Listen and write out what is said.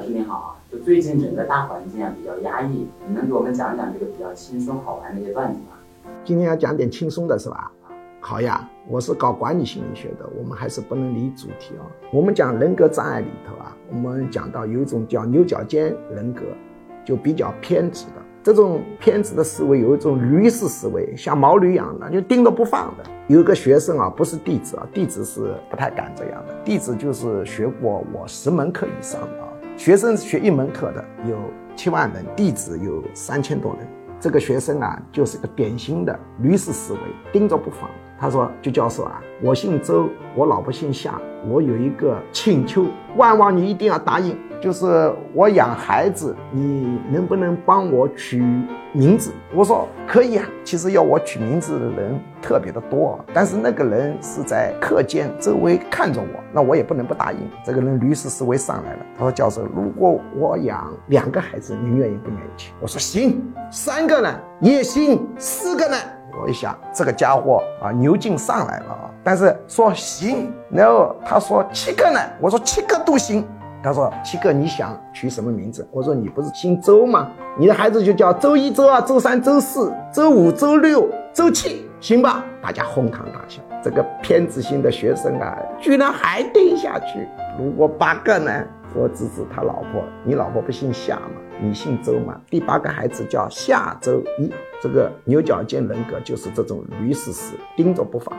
老师你好，就最近整个大环境啊比较压抑，你能给我们讲讲这个比较轻松好玩的一些段子吗？今天要讲点轻松的是吧？好呀，我是搞管理心理学的，我们还是不能离主题啊。我们讲人格障碍里头啊，我们讲到有一种叫牛角尖人格，就比较偏执的。这种偏执的思维有一种驴式思维，像毛驴一样的，就盯着不放的。有一个学生啊，不是弟子啊，弟子是不太敢这样的，弟子就是学过我十门课以上的。学生学一门课的有七万人，弟子有三千多人。这个学生啊，就是个典型的驴式思维，盯着不放。他说：“就教授啊，我姓周，我老婆姓夏，我有一个请求，万望你一定要答应。就是我养孩子，你能不能帮我取名字？”我说：“可以啊。”其实要我取名字的人特别的多，但是那个人是在课间周围看着我，那我也不能不答应。这个人律师思维上来了，他说：“教授，如果我养两个孩子，您愿意不愿意取？”我说：“行，三个呢也行，四个呢。”我一想，这个家伙啊，牛劲上来了啊！但是说行，然后他说七个呢，我说七个都行。他说七个你想取什么名字？我说你不是姓周吗？你的孩子就叫周一、周二、周三、周四、周五、周六、周七，行吧？大家哄堂大笑。这个偏执型的学生啊，居然还定下去。如果八个呢？我指指他老婆，你老婆不姓夏吗？你姓周吗？第八个孩子叫夏周一。这个牛角尖人格就是这种驴死死盯着不放。